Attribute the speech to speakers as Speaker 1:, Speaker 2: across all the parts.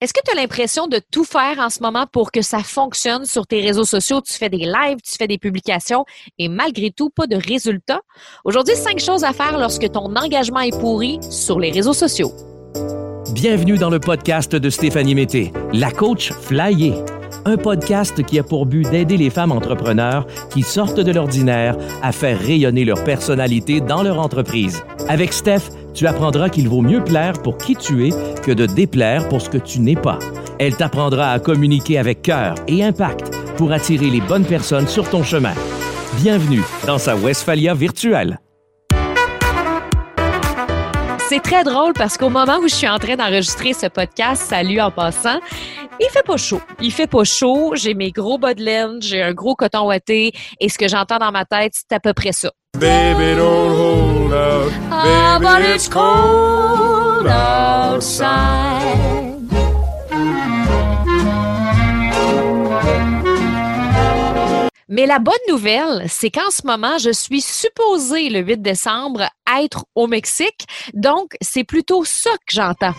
Speaker 1: Est-ce que tu as l'impression de tout faire en ce moment pour que ça fonctionne sur tes réseaux sociaux? Tu fais des lives, tu fais des publications et malgré tout, pas de résultats? Aujourd'hui, cinq choses à faire lorsque ton engagement est pourri sur les réseaux sociaux.
Speaker 2: Bienvenue dans le podcast de Stéphanie Mété, la coach Flyer. Un podcast qui a pour but d'aider les femmes entrepreneurs qui sortent de l'ordinaire à faire rayonner leur personnalité dans leur entreprise. Avec Steph, tu apprendras qu'il vaut mieux plaire pour qui tu es que de déplaire pour ce que tu n'es pas. Elle t'apprendra à communiquer avec cœur et impact pour attirer les bonnes personnes sur ton chemin. Bienvenue dans sa Westphalia virtuelle.
Speaker 1: C'est très drôle parce qu'au moment où je suis en train d'enregistrer ce podcast, salut en passant, il fait pas chaud. Il fait pas chaud. J'ai mes gros bas de laine, j'ai un gros coton ouaté et ce que j'entends dans ma tête, c'est à peu près ça. Baby, don't hold out. Ah, Baby, it's cold outside. Mais la bonne nouvelle, c'est qu'en ce moment, je suis supposée le 8 décembre être au Mexique. Donc, c'est plutôt ça que j'entends.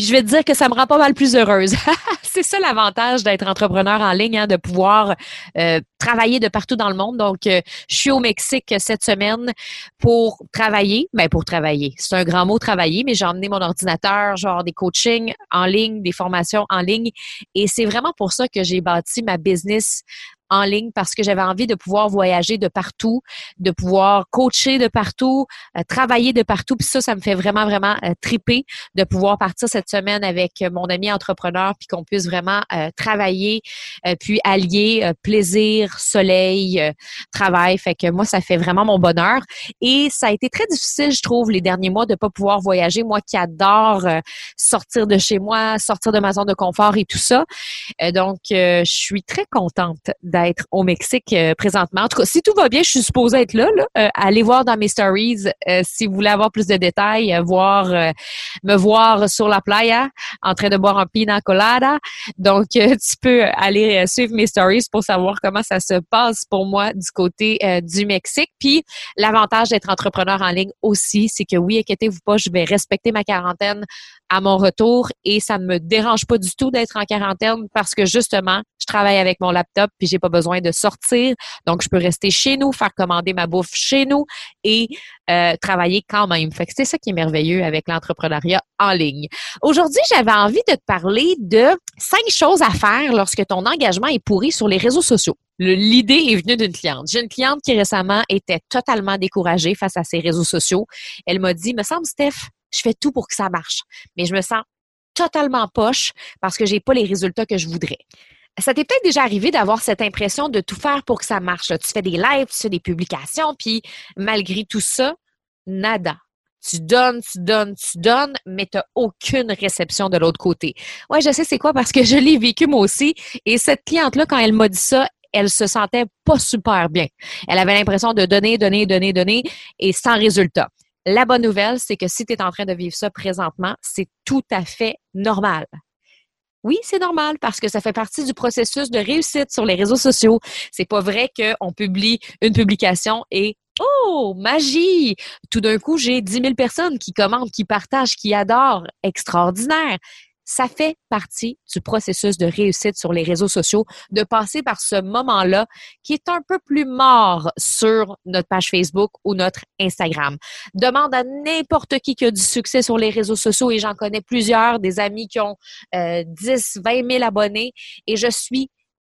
Speaker 1: Puis je vais te dire que ça me rend pas mal plus heureuse. c'est ça l'avantage d'être entrepreneur en ligne, hein, de pouvoir euh, travailler de partout dans le monde. Donc, euh, je suis au Mexique cette semaine pour travailler. Ben pour travailler, c'est un grand mot travailler, mais j'ai emmené mon ordinateur, genre des coachings en ligne, des formations en ligne, et c'est vraiment pour ça que j'ai bâti ma business en ligne parce que j'avais envie de pouvoir voyager de partout, de pouvoir coacher de partout, euh, travailler de partout. Puis ça, ça me fait vraiment, vraiment euh, triper de pouvoir partir cette semaine avec mon ami entrepreneur puis qu'on puisse vraiment euh, travailler puis allier plaisir, soleil, travail. Fait que moi, ça fait vraiment mon bonheur. Et ça a été très difficile, je trouve, les derniers mois de pas pouvoir voyager. Moi qui adore sortir de chez moi, sortir de ma zone de confort et tout ça. donc, je suis très contente d'être être au Mexique euh, présentement. En tout cas, si tout va bien, je suis supposée être là. là. Euh, allez voir dans mes stories euh, si vous voulez avoir plus de détails, voir me voir sur la playa en train de boire un pina colada. Donc, tu peux aller suivre mes stories pour savoir comment ça se passe pour moi du côté du Mexique. Puis, l'avantage d'être entrepreneur en ligne aussi, c'est que oui, inquiétez-vous pas, je vais respecter ma quarantaine à mon retour et ça ne me dérange pas du tout d'être en quarantaine parce que justement, je travaille avec mon laptop puis j'ai pas besoin de sortir. Donc, je peux rester chez nous, faire commander ma bouffe chez nous et euh, travailler quand même. Fait que c'est ça qui est merveilleux avec l'entrepreneuriat en ligne. Aujourd'hui, j'avais envie de te parler de cinq choses à faire lorsque ton engagement est pourri sur les réseaux sociaux. L'idée est venue d'une cliente. J'ai une cliente qui récemment était totalement découragée face à ses réseaux sociaux. Elle m'a dit, me semble, Steph, je fais tout pour que ça marche. Mais je me sens totalement poche parce que j'ai pas les résultats que je voudrais. Ça t'est peut-être déjà arrivé d'avoir cette impression de tout faire pour que ça marche. Tu fais des lives, tu fais des publications, puis malgré tout ça, nada. Tu donnes, tu donnes, tu donnes, mais tu n'as aucune réception de l'autre côté. Ouais, je sais c'est quoi parce que je l'ai vécu moi aussi. Et cette cliente-là, quand elle m'a dit ça, elle se sentait pas super bien. Elle avait l'impression de donner, donner, donner, donner et sans résultat. La bonne nouvelle, c'est que si tu es en train de vivre ça présentement, c'est tout à fait normal. Oui, c'est normal parce que ça fait partie du processus de réussite sur les réseaux sociaux. C'est pas vrai qu'on publie une publication et Oh, magie! Tout d'un coup, j'ai 10 000 personnes qui commentent, qui partagent, qui adorent. Extraordinaire ça fait partie du processus de réussite sur les réseaux sociaux, de passer par ce moment-là qui est un peu plus mort sur notre page Facebook ou notre Instagram. Demande à n'importe qui qui a du succès sur les réseaux sociaux et j'en connais plusieurs, des amis qui ont 10, 20 000 abonnés et je suis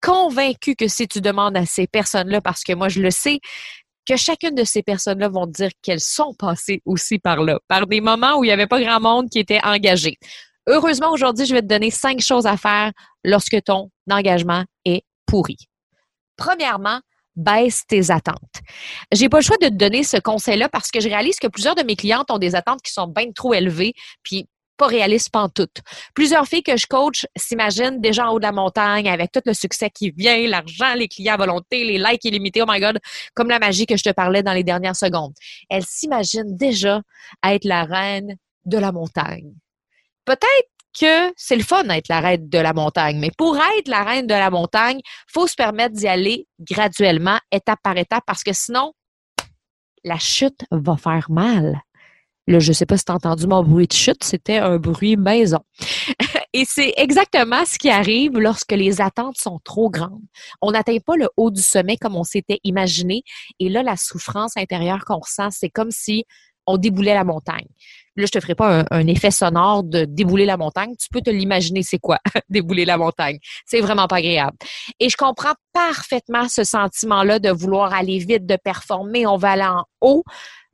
Speaker 1: convaincue que si tu demandes à ces personnes-là, parce que moi je le sais, que chacune de ces personnes-là vont dire qu'elles sont passées aussi par là, par des moments où il n'y avait pas grand monde qui était engagé. Heureusement, aujourd'hui, je vais te donner cinq choses à faire lorsque ton engagement est pourri. Premièrement, baisse tes attentes. J'ai pas le choix de te donner ce conseil-là parce que je réalise que plusieurs de mes clientes ont des attentes qui sont bien trop élevées, puis pas réalistes toutes. Plusieurs filles que je coach s'imaginent déjà en haut de la montagne avec tout le succès qui vient, l'argent, les clients à volonté, les likes illimités, oh my god, comme la magie que je te parlais dans les dernières secondes. Elles s'imaginent déjà être la reine de la montagne peut-être que c'est le fun d'être la reine de la montagne, mais pour être la reine de la montagne, faut se permettre d'y aller graduellement, étape par étape, parce que sinon, la chute va faire mal. Là, je ne sais pas si tu as entendu mon bruit de chute, c'était un bruit maison. Et c'est exactement ce qui arrive lorsque les attentes sont trop grandes. On n'atteint pas le haut du sommet comme on s'était imaginé. Et là, la souffrance intérieure qu'on ressent, c'est comme si on déboulait la montagne. Là, je te ferai pas un, effet sonore de débouler la montagne. Tu peux te l'imaginer, c'est quoi, débouler la montagne. C'est vraiment pas agréable. Et je comprends parfaitement ce sentiment-là de vouloir aller vite, de performer. On va aller en haut.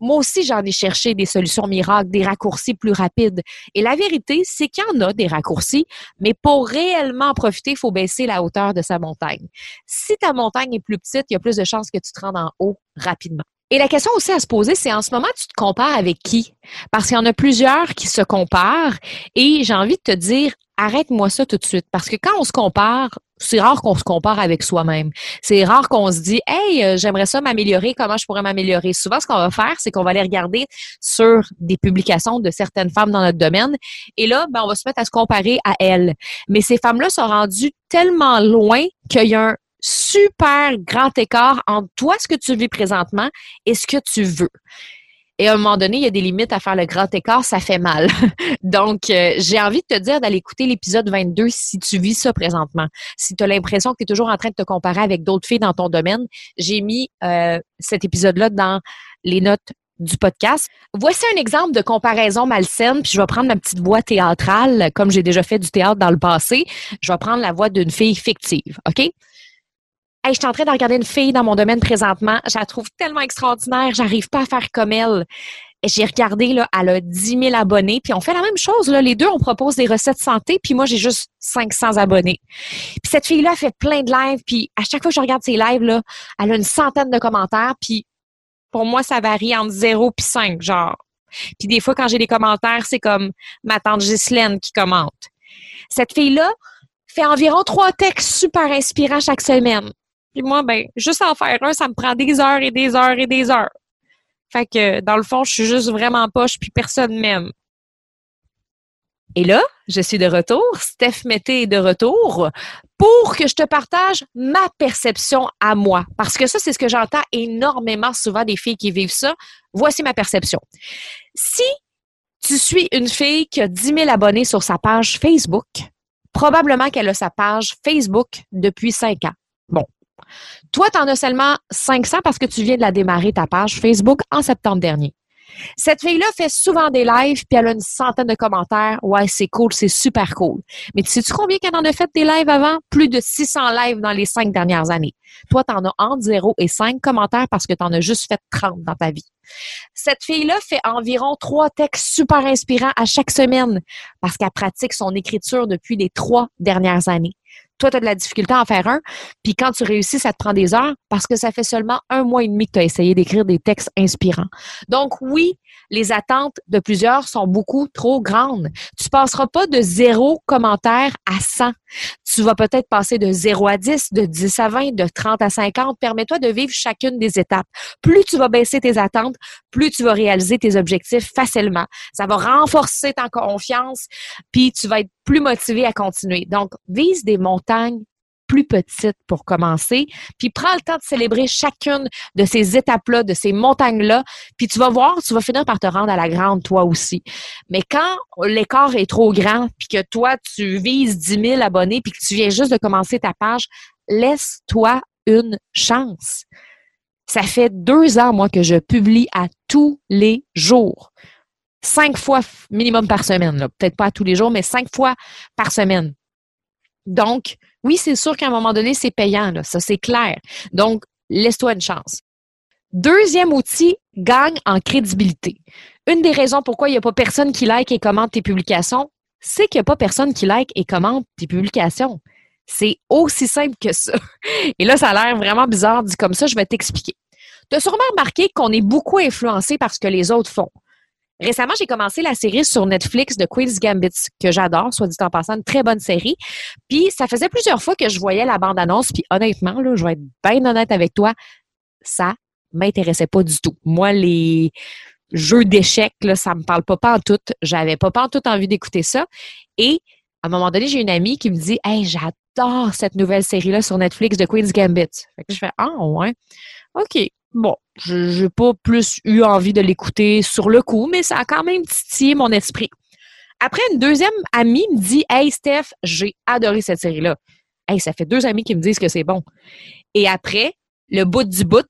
Speaker 1: Moi aussi, j'en ai cherché des solutions miracles, des raccourcis plus rapides. Et la vérité, c'est qu'il y en a des raccourcis, mais pour réellement profiter, il faut baisser la hauteur de sa montagne. Si ta montagne est plus petite, il y a plus de chances que tu te rendes en haut rapidement. Et la question aussi à se poser, c'est en ce moment, tu te compares avec qui? Parce qu'il y en a plusieurs qui se comparent et j'ai envie de te dire, arrête-moi ça tout de suite. Parce que quand on se compare, c'est rare qu'on se compare avec soi-même. C'est rare qu'on se dit, hey, euh, j'aimerais ça m'améliorer, comment je pourrais m'améliorer. Souvent, ce qu'on va faire, c'est qu'on va aller regarder sur des publications de certaines femmes dans notre domaine. Et là, ben, on va se mettre à se comparer à elles. Mais ces femmes-là sont rendues tellement loin qu'il y a un super grand écart entre toi, ce que tu vis présentement, et ce que tu veux. Et à un moment donné, il y a des limites à faire le grand écart, ça fait mal. Donc, euh, j'ai envie de te dire d'aller écouter l'épisode 22 si tu vis ça présentement. Si tu as l'impression que tu es toujours en train de te comparer avec d'autres filles dans ton domaine, j'ai mis euh, cet épisode-là dans les notes du podcast. Voici un exemple de comparaison malsaine, puis je vais prendre ma petite voix théâtrale, comme j'ai déjà fait du théâtre dans le passé. Je vais prendre la voix d'une fille fictive, OK? Hey, je suis en train de regarder une fille dans mon domaine présentement. Je la trouve tellement extraordinaire. J'arrive pas à faire comme elle. J'ai regardé, là, elle a 10 000 abonnés. Puis on fait la même chose. Là. Les deux, on propose des recettes santé. Puis moi, j'ai juste 500 abonnés. Puis cette fille-là fait plein de lives. Puis à chaque fois que je regarde ses lives, là, elle a une centaine de commentaires. Puis pour moi, ça varie entre 0 et 5, genre. Puis des fois, quand j'ai des commentaires, c'est comme ma tante Ghislaine qui commente. Cette fille-là fait environ trois textes super inspirants chaque semaine. Puis moi, ben, juste en faire un, ça me prend des heures et des heures et des heures. Fait que, dans le fond, je suis juste vraiment poche, puis personne m'aime. Et là, je suis de retour. Steph Mété est de retour pour que je te partage ma perception à moi. Parce que ça, c'est ce que j'entends énormément souvent des filles qui vivent ça. Voici ma perception. Si tu suis une fille qui a 10 000 abonnés sur sa page Facebook, probablement qu'elle a sa page Facebook depuis 5 ans. Bon, toi, tu en as seulement 500 parce que tu viens de la démarrer, ta page Facebook, en septembre dernier. Cette fille-là fait souvent des lives, puis elle a une centaine de commentaires. Ouais, c'est cool, c'est super cool. Mais tu sais-tu combien qu'elle en a fait des lives avant? Plus de 600 lives dans les cinq dernières années. Toi, tu en as entre 0 et 5 commentaires parce que tu en as juste fait 30 dans ta vie. Cette fille-là fait environ trois textes super inspirants à chaque semaine parce qu'elle pratique son écriture depuis les trois dernières années toi, tu as de la difficulté à en faire un, puis quand tu réussis, ça te prend des heures parce que ça fait seulement un mois et demi que tu as essayé d'écrire des textes inspirants. Donc oui, les attentes de plusieurs sont beaucoup trop grandes. Tu passeras pas de zéro commentaire à 100. Tu vas peut-être passer de 0 à 10, de 10 à 20, de 30 à 50. Permets-toi de vivre chacune des étapes. Plus tu vas baisser tes attentes, plus tu vas réaliser tes objectifs facilement. Ça va renforcer ta confiance, puis tu vas être plus motivé à continuer. Donc, vise des montagnes plus petite pour commencer, puis prends le temps de célébrer chacune de ces étapes-là, de ces montagnes-là, puis tu vas voir, tu vas finir par te rendre à la grande toi aussi. Mais quand l'écart est trop grand, puis que toi, tu vises 10 000 abonnés, puis que tu viens juste de commencer ta page, laisse-toi une chance. Ça fait deux ans, moi, que je publie à tous les jours. Cinq fois minimum par semaine. Peut-être pas à tous les jours, mais cinq fois par semaine. Donc, oui, c'est sûr qu'à un moment donné, c'est payant, ça c'est clair. Donc, laisse-toi une chance. Deuxième outil, gagne en crédibilité. Une des raisons pourquoi il n'y a pas personne qui like et commente tes publications, c'est qu'il n'y a pas personne qui like et commente tes publications. C'est aussi simple que ça. Et là, ça a l'air vraiment bizarre dit comme ça, je vais t'expliquer. Tu as sûrement remarqué qu'on est beaucoup influencé par ce que les autres font. Récemment, j'ai commencé la série sur Netflix de Queen's Gambit, que j'adore, soit dit en passant, une très bonne série. Puis, ça faisait plusieurs fois que je voyais la bande-annonce, puis honnêtement, là, je vais être bien honnête avec toi, ça m'intéressait pas du tout. Moi, les jeux d'échecs, là, ça me parle pas pas en tout. J'avais pas pas en tout envie d'écouter ça. Et, à un moment donné, j'ai une amie qui me dit, Hey, j'adore cette nouvelle série-là sur Netflix de Queen's Gambit. Fait que je fais, ah, ouais. OK. Bon, je n'ai pas plus eu envie de l'écouter sur le coup, mais ça a quand même titillé mon esprit. Après, une deuxième amie me dit Hey Steph, j'ai adoré cette série-là. Hey, ça fait deux amis qui me disent que c'est bon. Et après, le bout du bout,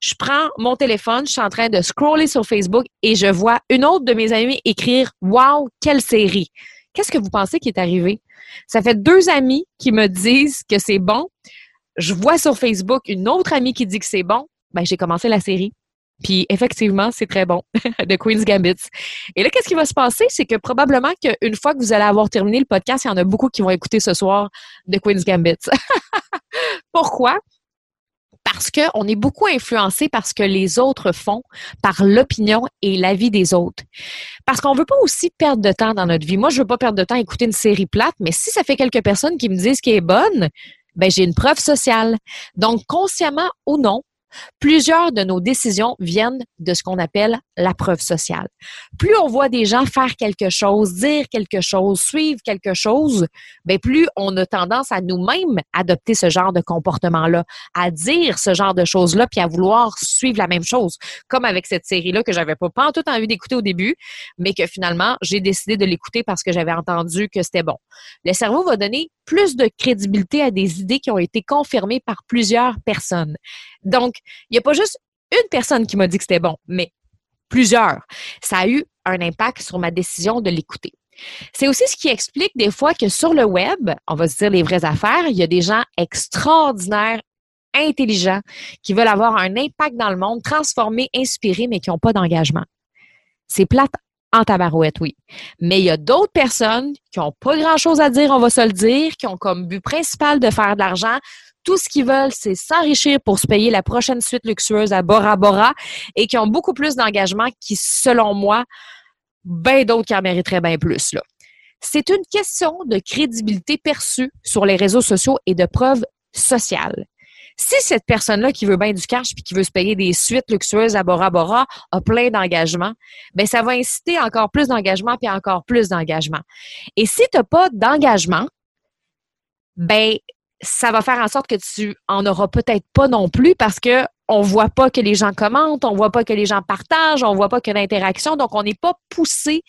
Speaker 1: je prends mon téléphone, je suis en train de scroller sur Facebook et je vois une autre de mes amies écrire Wow, quelle série! Qu'est-ce que vous pensez qui est arrivé? Ça fait deux amis qui me disent que c'est bon. Je vois sur Facebook une autre amie qui dit que c'est bon. Ben, j'ai commencé la série. Puis effectivement, c'est très bon, de Queen's Gambit. Et là, qu'est-ce qui va se passer? C'est que probablement qu'une fois que vous allez avoir terminé le podcast, il y en a beaucoup qui vont écouter ce soir de Queen's Gambit. Pourquoi? Parce qu'on est beaucoup influencé par ce que les autres font, par l'opinion et l'avis des autres. Parce qu'on veut pas aussi perdre de temps dans notre vie. Moi, je veux pas perdre de temps à écouter une série plate, mais si ça fait quelques personnes qui me disent qu'elle est bonne, ben j'ai une preuve sociale. Donc, consciemment ou non, Plusieurs de nos décisions viennent de ce qu'on appelle la preuve sociale. Plus on voit des gens faire quelque chose, dire quelque chose, suivre quelque chose, bien plus on a tendance à nous-mêmes adopter ce genre de comportement-là, à dire ce genre de choses-là, puis à vouloir suivre la même chose. Comme avec cette série-là que j'avais pas, pas tout envie d'écouter au début, mais que finalement j'ai décidé de l'écouter parce que j'avais entendu que c'était bon. Le cerveau va donner plus de crédibilité à des idées qui ont été confirmées par plusieurs personnes. Donc, il n'y a pas juste une personne qui m'a dit que c'était bon, mais plusieurs. Ça a eu un impact sur ma décision de l'écouter. C'est aussi ce qui explique des fois que sur le web, on va se dire les vraies affaires, il y a des gens extraordinaires, intelligents, qui veulent avoir un impact dans le monde, transformer, inspirer, mais qui n'ont pas d'engagement. C'est plate en tabarouette, oui. Mais il y a d'autres personnes qui n'ont pas grand-chose à dire, on va se le dire, qui ont comme but principal de faire de l'argent, tout ce qu'ils veulent, c'est s'enrichir pour se payer la prochaine suite luxueuse à Bora Bora et qui ont beaucoup plus d'engagement qui, selon moi, bien d'autres qui en mériteraient bien plus. Là. C'est une question de crédibilité perçue sur les réseaux sociaux et de preuve sociale. Si cette personne-là qui veut bien du cash puis qui veut se payer des suites luxueuses à Bora Bora a plein d'engagement, ben ça va inciter encore plus d'engagement puis encore plus d'engagement. Et si tu n'as pas d'engagement, ben ça va faire en sorte que tu en auras peut-être pas non plus parce que on voit pas que les gens commentent, on voit pas que les gens partagent, on voit pas que l'interaction, donc on n'est pas poussé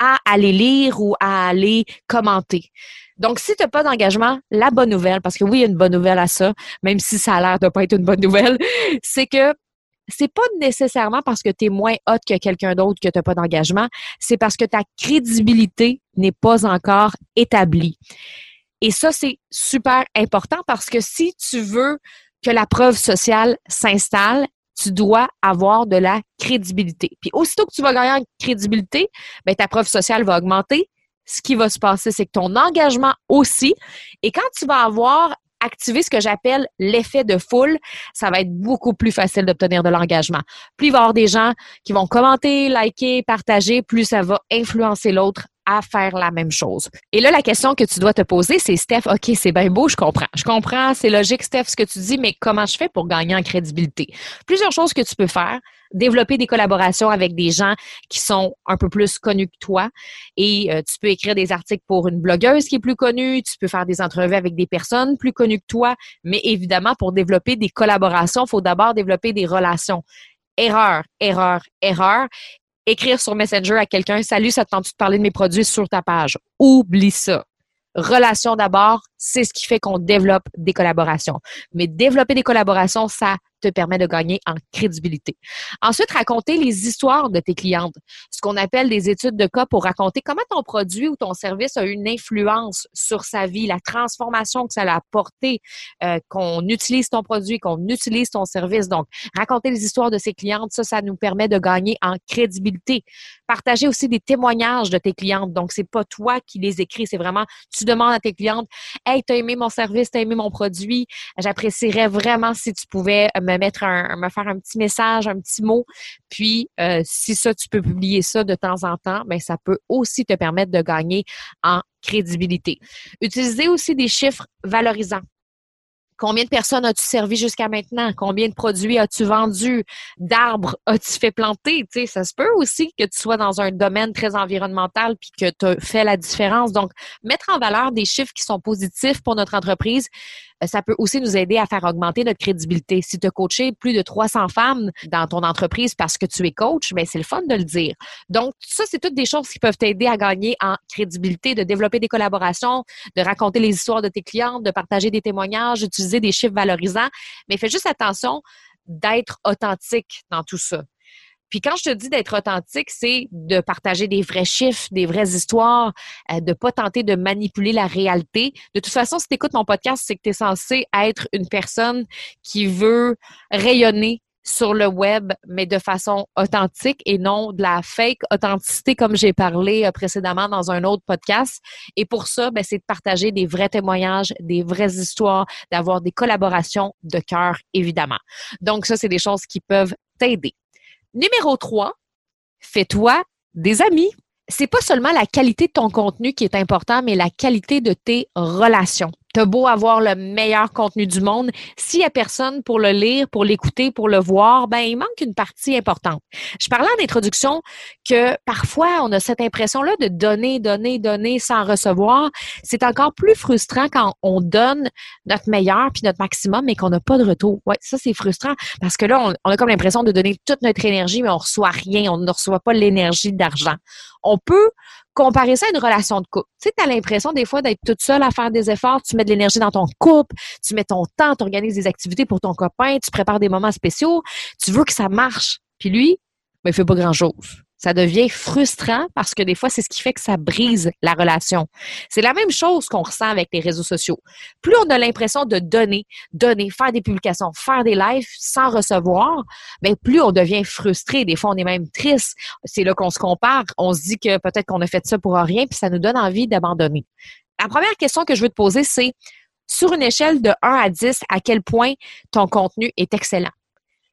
Speaker 1: à aller lire ou à aller commenter. Donc, si tu n'as pas d'engagement, la bonne nouvelle, parce que oui, il y a une bonne nouvelle à ça, même si ça a l'air de pas être une bonne nouvelle, c'est que c'est pas nécessairement parce que tu es moins hot que quelqu'un d'autre que tu n'as pas d'engagement, c'est parce que ta crédibilité n'est pas encore établie. Et ça, c'est super important parce que si tu veux que la preuve sociale s'installe, tu dois avoir de la crédibilité. Puis aussitôt que tu vas gagner en crédibilité, ben, ta preuve sociale va augmenter. Ce qui va se passer, c'est que ton engagement aussi. Et quand tu vas avoir activé ce que j'appelle l'effet de foule, ça va être beaucoup plus facile d'obtenir de l'engagement. Plus il va y avoir des gens qui vont commenter, liker, partager, plus ça va influencer l'autre à faire la même chose. Et là, la question que tu dois te poser, c'est Steph, OK, c'est bien beau, je comprends. Je comprends, c'est logique, Steph, ce que tu dis, mais comment je fais pour gagner en crédibilité? Plusieurs choses que tu peux faire. Développer des collaborations avec des gens qui sont un peu plus connus que toi. Et euh, tu peux écrire des articles pour une blogueuse qui est plus connue. Tu peux faire des entrevues avec des personnes plus connues que toi. Mais évidemment, pour développer des collaborations, il faut d'abord développer des relations erreur, erreur, erreur écrire sur Messenger à quelqu'un Salut, ça te tente de parler de mes produits sur ta page? Oublie ça. Relation d'abord, c'est ce qui fait qu'on développe des collaborations. Mais développer des collaborations, ça te permet de gagner en crédibilité. Ensuite, raconter les histoires de tes clientes, ce qu'on appelle des études de cas pour raconter comment ton produit ou ton service a eu une influence sur sa vie, la transformation que ça a apporté, euh, qu'on utilise ton produit, qu'on utilise ton service. Donc, raconter les histoires de ses clientes, ça, ça nous permet de gagner en crédibilité. Partager aussi des témoignages de tes clientes. Donc, c'est pas toi qui les écris, c'est vraiment, tu demandes à tes clientes, Hey, t'as aimé mon service, t'as aimé mon produit, j'apprécierais vraiment si tu pouvais me mettre un, me faire un petit message, un petit mot. Puis, euh, si ça, tu peux publier ça de temps en temps, ben ça peut aussi te permettre de gagner en crédibilité. Utiliser aussi des chiffres valorisants. Combien de personnes as-tu servi jusqu'à maintenant? Combien de produits as-tu vendus? D'arbres as-tu fait planter? Ça se peut aussi que tu sois dans un domaine très environnemental puis que tu as fait la différence. Donc, mettre en valeur des chiffres qui sont positifs pour notre entreprise ça peut aussi nous aider à faire augmenter notre crédibilité. Si tu as coaché plus de 300 femmes dans ton entreprise parce que tu es coach, ben c'est le fun de le dire. Donc, ça, c'est toutes des choses qui peuvent t'aider à gagner en crédibilité, de développer des collaborations, de raconter les histoires de tes clientes, de partager des témoignages, d'utiliser des chiffres valorisants. Mais fais juste attention d'être authentique dans tout ça. Puis quand je te dis d'être authentique, c'est de partager des vrais chiffres, des vraies histoires, euh, de pas tenter de manipuler la réalité. De toute façon, si tu écoutes mon podcast, c'est que tu es censé être une personne qui veut rayonner sur le web, mais de façon authentique et non de la fake authenticité comme j'ai parlé euh, précédemment dans un autre podcast. Et pour ça, ben, c'est de partager des vrais témoignages, des vraies histoires, d'avoir des collaborations de cœur, évidemment. Donc ça, c'est des choses qui peuvent t'aider. Numéro 3, fais-toi des amis. C'est pas seulement la qualité de ton contenu qui est important, mais la qualité de tes relations. T'as beau avoir le meilleur contenu du monde, s'il n'y a personne pour le lire, pour l'écouter, pour le voir, ben il manque une partie importante. Je parlais en introduction que parfois on a cette impression-là de donner, donner, donner sans recevoir. C'est encore plus frustrant quand on donne notre meilleur puis notre maximum, mais qu'on n'a pas de retour. Ouais, ça c'est frustrant parce que là on, a comme l'impression de donner toute notre énergie, mais on reçoit rien, on ne reçoit pas l'énergie d'argent. On peut comparer ça à une relation de couple. Tu sais, tu as l'impression des fois d'être toute seule à faire des efforts, tu mets de l'énergie dans ton couple, tu mets ton temps, tu organises des activités pour ton copain, tu prépares des moments spéciaux, tu veux que ça marche. Puis lui, ben, il fait pas grand-chose ça devient frustrant parce que des fois, c'est ce qui fait que ça brise la relation. C'est la même chose qu'on ressent avec les réseaux sociaux. Plus on a l'impression de donner, donner, faire des publications, faire des lives sans recevoir, bien, plus on devient frustré. Des fois, on est même triste. C'est là qu'on se compare. On se dit que peut-être qu'on a fait ça pour rien, puis ça nous donne envie d'abandonner. La première question que je veux te poser, c'est sur une échelle de 1 à 10, à quel point ton contenu est excellent?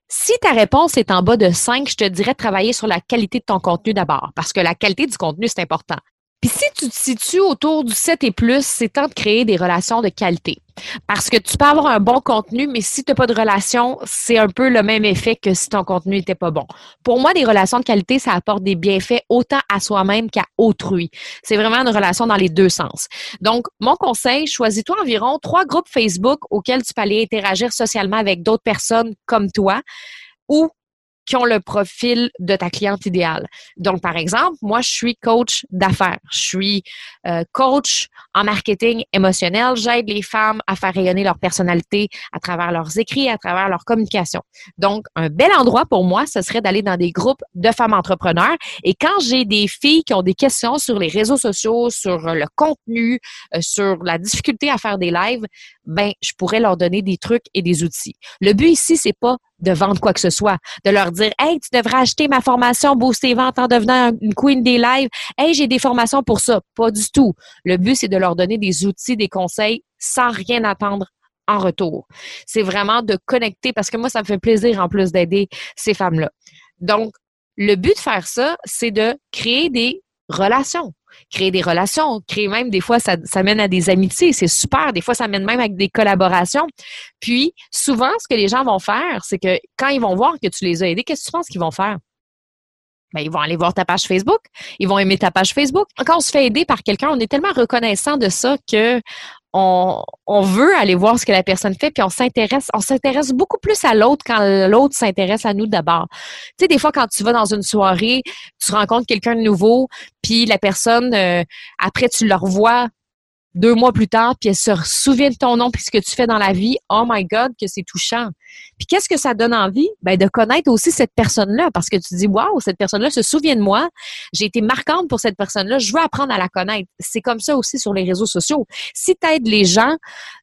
Speaker 1: Si ta réponse est en bas de 5, je te dirais travailler sur la qualité de ton contenu d'abord, parce que la qualité du contenu, c'est important. Puis si tu te situes autour du 7 et plus, c'est temps de créer des relations de qualité. Parce que tu peux avoir un bon contenu, mais si tu n'as pas de relation, c'est un peu le même effet que si ton contenu n'était pas bon. Pour moi, des relations de qualité, ça apporte des bienfaits autant à soi-même qu'à autrui. C'est vraiment une relation dans les deux sens. Donc, mon conseil, choisis-toi environ trois groupes Facebook auxquels tu peux aller interagir socialement avec d'autres personnes comme toi ou qui ont le profil de ta cliente idéale. Donc, par exemple, moi, je suis coach d'affaires. Je suis euh, coach en marketing émotionnel. J'aide les femmes à faire rayonner leur personnalité à travers leurs écrits, à travers leur communication. Donc, un bel endroit pour moi, ce serait d'aller dans des groupes de femmes entrepreneurs. Et quand j'ai des filles qui ont des questions sur les réseaux sociaux, sur le contenu, euh, sur la difficulté à faire des lives, ben, je pourrais leur donner des trucs et des outils. Le but ici, c'est pas de vendre quoi que ce soit, de leur dire Hey, tu devrais acheter ma formation Booster Vente en devenant une queen des lives. Hey, j'ai des formations pour ça. Pas du tout. Le but, c'est de leur donner des outils, des conseils sans rien attendre en retour. C'est vraiment de connecter parce que moi, ça me fait plaisir en plus d'aider ces femmes-là. Donc, le but de faire ça, c'est de créer des relations créer des relations, créer même des fois, ça, mène à des amitiés, c'est super. Des fois, ça mène même avec des collaborations. Puis, souvent, ce que les gens vont faire, c'est que quand ils vont voir que tu les as aidés, qu'est-ce que tu penses qu'ils vont faire? Ben, ils vont aller voir ta page Facebook, ils vont aimer ta page Facebook. Quand on se fait aider par quelqu'un, on est tellement reconnaissant de ça que on, veut aller voir ce que la personne fait, puis on s'intéresse, on s'intéresse beaucoup plus à l'autre quand l'autre s'intéresse à nous d'abord. Tu sais, des fois, quand tu vas dans une soirée, tu rencontres quelqu'un de nouveau, puis la personne, euh, après, tu le revois deux mois plus tard, puis elle se souvient de ton nom puis ce que tu fais dans la vie. Oh my God, que c'est touchant. Puis qu'est-ce que ça donne envie? Ben, de connaître aussi cette personne-là parce que tu dis, waouh, cette personne-là se souvient de moi. J'ai été marquante pour cette personne-là. Je veux apprendre à la connaître. C'est comme ça aussi sur les réseaux sociaux. Si tu aides les gens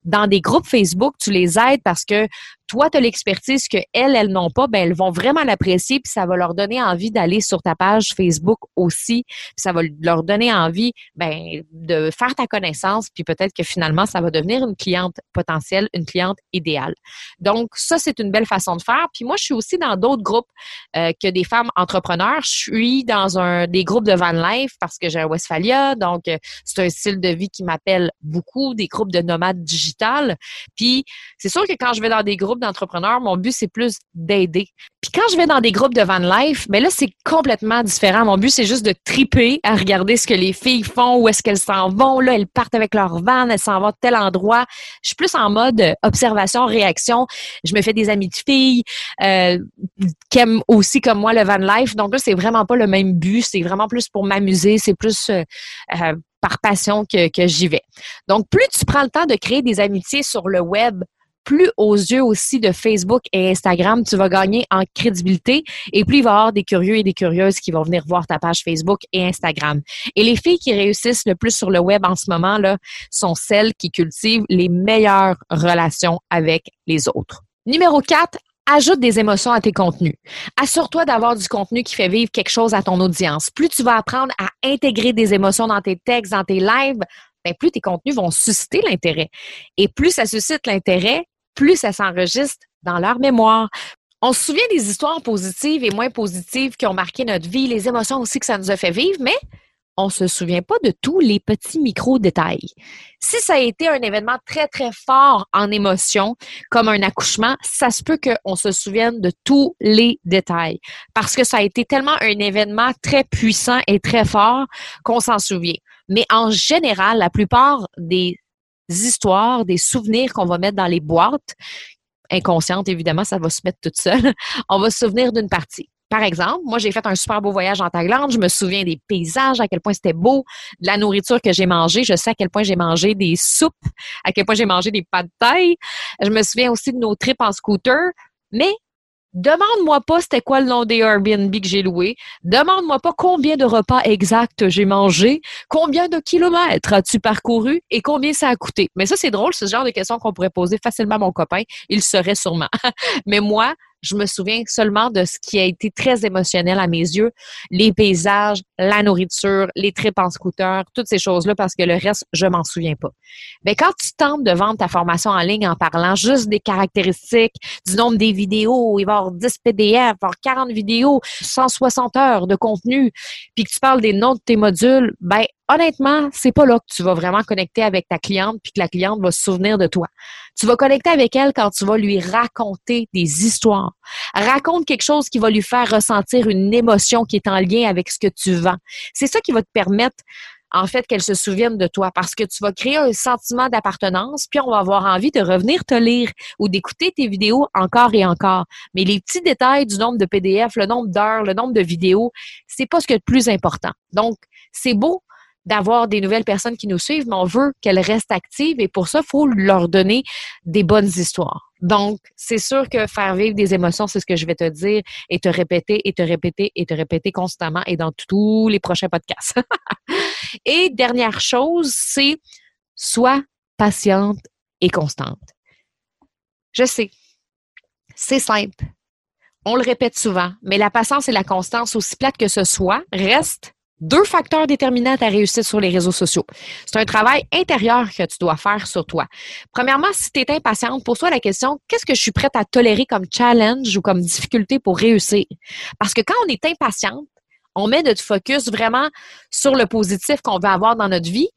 Speaker 1: dans des groupes Facebook, tu les aides parce que toi, tu as l'expertise que elles, elles n'ont pas, ben elles vont vraiment l'apprécier, puis ça va leur donner envie d'aller sur ta page Facebook aussi, puis ça va leur donner envie ben, de faire ta connaissance, puis peut-être que finalement, ça va devenir une cliente potentielle, une cliente idéale. Donc, ça, c'est une belle façon de faire. Puis moi, je suis aussi dans d'autres groupes euh, que des femmes entrepreneurs. Je suis dans un des groupes de van life parce que j'ai un Westphalia, donc euh, c'est un style de vie qui m'appelle beaucoup, des groupes de nomades digital. Puis c'est sûr que quand je vais dans des groupes d'entrepreneurs, mon but c'est plus d'aider. Puis quand je vais dans des groupes de van life, ben là c'est complètement différent. Mon but c'est juste de triper à regarder ce que les filles font, où est-ce qu'elles s'en vont. Là, elles partent avec leur van, elles s'en vont de tel endroit. Je suis plus en mode observation, réaction. Je me fais des amis de filles euh, qui aiment aussi comme moi le van life. Donc là, c'est vraiment pas le même but. C'est vraiment plus pour m'amuser. C'est plus euh, euh, par passion que, que j'y vais. Donc, plus tu prends le temps de créer des amitiés sur le web, plus aux yeux aussi de Facebook et Instagram, tu vas gagner en crédibilité et plus il va y avoir des curieux et des curieuses qui vont venir voir ta page Facebook et Instagram. Et les filles qui réussissent le plus sur le web en ce moment là sont celles qui cultivent les meilleures relations avec les autres. Numéro 4, ajoute des émotions à tes contenus. Assure-toi d'avoir du contenu qui fait vivre quelque chose à ton audience. Plus tu vas apprendre à intégrer des émotions dans tes textes, dans tes lives, ben plus tes contenus vont susciter l'intérêt. Et plus ça suscite l'intérêt, plus ça s'enregistre dans leur mémoire. On se souvient des histoires positives et moins positives qui ont marqué notre vie, les émotions aussi que ça nous a fait vivre, mais on se souvient pas de tous les petits micro-détails. Si ça a été un événement très, très fort en émotion, comme un accouchement, ça se peut qu'on se souvienne de tous les détails. Parce que ça a été tellement un événement très puissant et très fort qu'on s'en souvient. Mais en général, la plupart des histoires, des souvenirs qu'on va mettre dans les boîtes, inconscientes évidemment, ça va se mettre toute seule, on va se souvenir d'une partie. Par exemple, moi, j'ai fait un super beau voyage en Thaïlande. Je me souviens des paysages, à quel point c'était beau, de la nourriture que j'ai mangée. Je sais à quel point j'ai mangé des soupes, à quel point j'ai mangé des pâtes de taille. Je me souviens aussi de nos trips en scooter. Mais Demande-moi pas c'était quoi le nom des Airbnb que j'ai loué. Demande-moi pas combien de repas exacts j'ai mangé, combien de kilomètres as-tu parcouru et combien ça a coûté. Mais ça, c'est drôle, ce genre de questions qu'on pourrait poser facilement à mon copain. Il serait sûrement. Mais moi, je me souviens seulement de ce qui a été très émotionnel à mes yeux, les paysages, la nourriture, les trips en scooter, toutes ces choses-là, parce que le reste, je m'en souviens pas. Mais quand tu tentes de vendre ta formation en ligne en parlant juste des caractéristiques, du nombre des vidéos, il va y avoir 10 PDF, il avoir 40 vidéos, 160 heures de contenu, puis que tu parles des noms de tes modules, ben honnêtement, c'est pas là que tu vas vraiment connecter avec ta cliente puis que la cliente va se souvenir de toi. Tu vas connecter avec elle quand tu vas lui raconter des histoires. Raconte quelque chose qui va lui faire ressentir une émotion qui est en lien avec ce que tu vends. C'est ça qui va te permettre en fait, qu'elle se souvienne de toi parce que tu vas créer un sentiment d'appartenance, puis on va avoir envie de revenir te lire ou d'écouter tes vidéos encore et encore. Mais les petits détails du nombre de PDF, le nombre d'heures, le nombre de vidéos, c'est pas ce qui est le plus important. Donc, c'est beau d'avoir des nouvelles personnes qui nous suivent, mais on veut qu'elles restent actives et pour ça, il faut leur donner des bonnes histoires. Donc, c'est sûr que faire vivre des émotions, c'est ce que je vais te dire et te répéter et te répéter et te répéter constamment et dans tous les prochains podcasts. et dernière chose, c'est sois patiente et constante. Je sais, c'est simple. On le répète souvent, mais la patience et la constance, aussi plate que ce soit, restent deux facteurs déterminants à ta réussite sur les réseaux sociaux. C'est un travail intérieur que tu dois faire sur toi. Premièrement, si tu es impatiente, pose-toi la question, qu'est-ce que je suis prête à tolérer comme challenge ou comme difficulté pour réussir? Parce que quand on est impatiente, on met notre focus vraiment sur le positif qu'on veut avoir dans notre vie,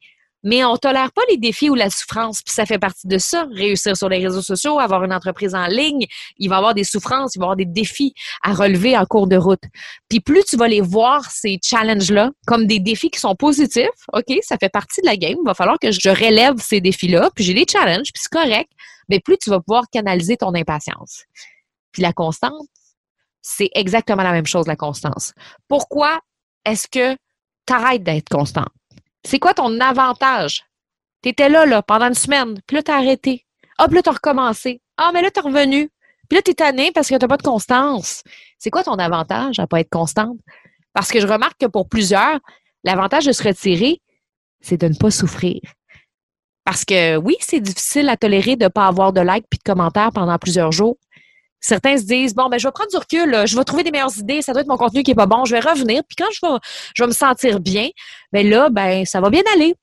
Speaker 1: mais on tolère pas les défis ou la souffrance. Puis ça fait partie de ça, réussir sur les réseaux sociaux, avoir une entreprise en ligne. Il va y avoir des souffrances, il va y avoir des défis à relever en cours de route. Puis plus tu vas les voir, ces challenges-là, comme des défis qui sont positifs, OK, ça fait partie de la game. Il va falloir que je relève ces défis-là, puis j'ai des challenges, puis c'est correct. Mais plus tu vas pouvoir canaliser ton impatience. Puis la constance, c'est exactement la même chose, la constance. Pourquoi est-ce que tu arrêtes d'être constante? C'est quoi ton avantage? Tu étais là, là, pendant une semaine, puis là, t'as arrêté. Ah, puis là, t'as recommencé. Ah, mais là, t'es revenu. Puis là, t'es tanné parce que t'as pas de constance. C'est quoi ton avantage à pas être constante? Parce que je remarque que pour plusieurs, l'avantage de se retirer, c'est de ne pas souffrir. Parce que oui, c'est difficile à tolérer de ne pas avoir de likes puis de commentaires pendant plusieurs jours. Certains se disent bon ben je vais prendre du recul, je vais trouver des meilleures idées, ça doit être mon contenu qui est pas bon, je vais revenir puis quand je vais je vais me sentir bien, ben là ben ça va bien aller.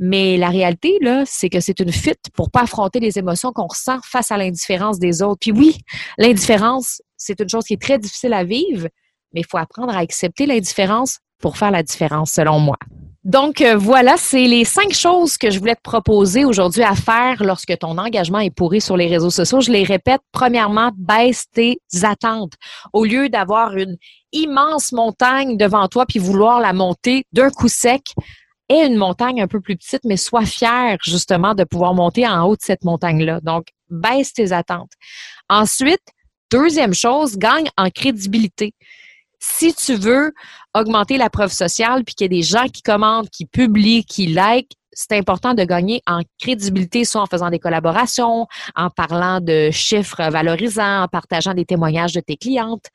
Speaker 1: Mais la réalité, là, c'est que c'est une fuite pour pas affronter les émotions qu'on ressent face à l'indifférence des autres. Puis oui, l'indifférence, c'est une chose qui est très difficile à vivre, mais il faut apprendre à accepter l'indifférence pour faire la différence, selon moi. Donc euh, voilà, c'est les cinq choses que je voulais te proposer aujourd'hui à faire lorsque ton engagement est pourri sur les réseaux sociaux. Je les répète. Premièrement, baisse tes attentes. Au lieu d'avoir une immense montagne devant toi puis vouloir la monter d'un coup sec, aie une montagne un peu plus petite, mais sois fier justement de pouvoir monter en haut de cette montagne-là. Donc, baisse tes attentes. Ensuite, deuxième chose, gagne en crédibilité si tu veux augmenter la preuve sociale, puis qu'il y a des gens qui commandent, qui publient, qui like, c'est important de gagner en crédibilité, soit en faisant des collaborations, en parlant de chiffres valorisants, en partageant des témoignages de tes clientes.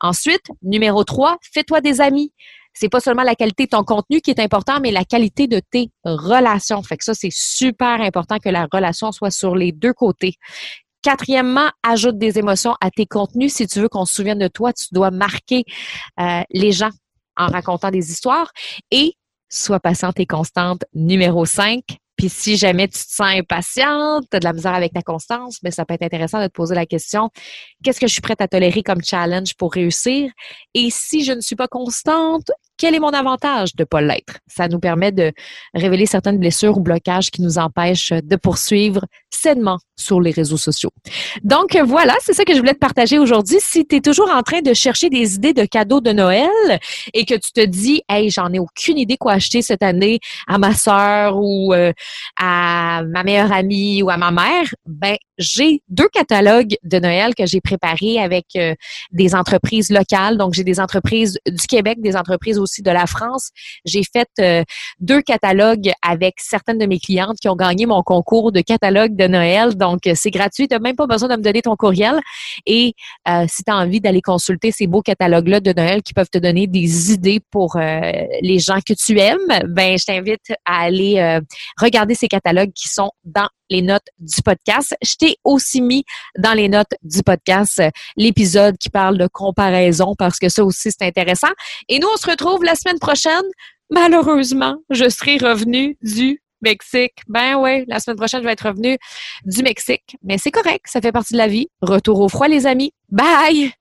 Speaker 1: Ensuite, numéro 3, fais-toi des amis. C'est pas seulement la qualité de ton contenu qui est important, mais la qualité de tes relations. Fait que ça, c'est super important que la relation soit sur les deux côtés. Quatrièmement, ajoute des émotions à tes contenus. Si tu veux qu'on se souvienne de toi, tu dois marquer euh, les gens en racontant des histoires. Et sois patiente et constante. Numéro 5, puis si jamais tu te sens impatiente, tu as de la misère avec ta constance, mais ben, ça peut être intéressant de te poser la question qu'est-ce que je suis prête à tolérer comme challenge pour réussir? Et si je ne suis pas constante, quel est mon avantage de ne pas l'être? Ça nous permet de révéler certaines blessures ou blocages qui nous empêchent de poursuivre sainement sur les réseaux sociaux. Donc voilà, c'est ça que je voulais te partager aujourd'hui. Si tu es toujours en train de chercher des idées de cadeaux de Noël et que tu te dis, hey, j'en ai aucune idée quoi acheter cette année à ma sœur ou euh, à ma meilleure amie ou à ma mère, ben j'ai deux catalogues de Noël que j'ai préparés avec euh, des entreprises locales. Donc, j'ai des entreprises du Québec, des entreprises aussi de la France. J'ai fait euh, deux catalogues avec certaines de mes clientes qui ont gagné mon concours de catalogue de Noël. C'est gratuit. Tu n'as même pas besoin de me donner ton courriel. Et euh, si tu as envie d'aller consulter ces beaux catalogues-là de Noël qui peuvent te donner des idées pour les gens que tu aimes, ben je t'invite à aller regarder ces catalogues qui sont dans les notes du podcast. Je t'ai aussi mis dans les notes du podcast euh, l'épisode qui parle de comparaison parce que ça aussi c'est intéressant. Et nous, on se retrouve la semaine prochaine. Malheureusement, je serai revenue du Mexique. Ben ouais, la semaine prochaine, je vais être revenue du Mexique. Mais c'est correct, ça fait partie de la vie. Retour au froid, les amis. Bye!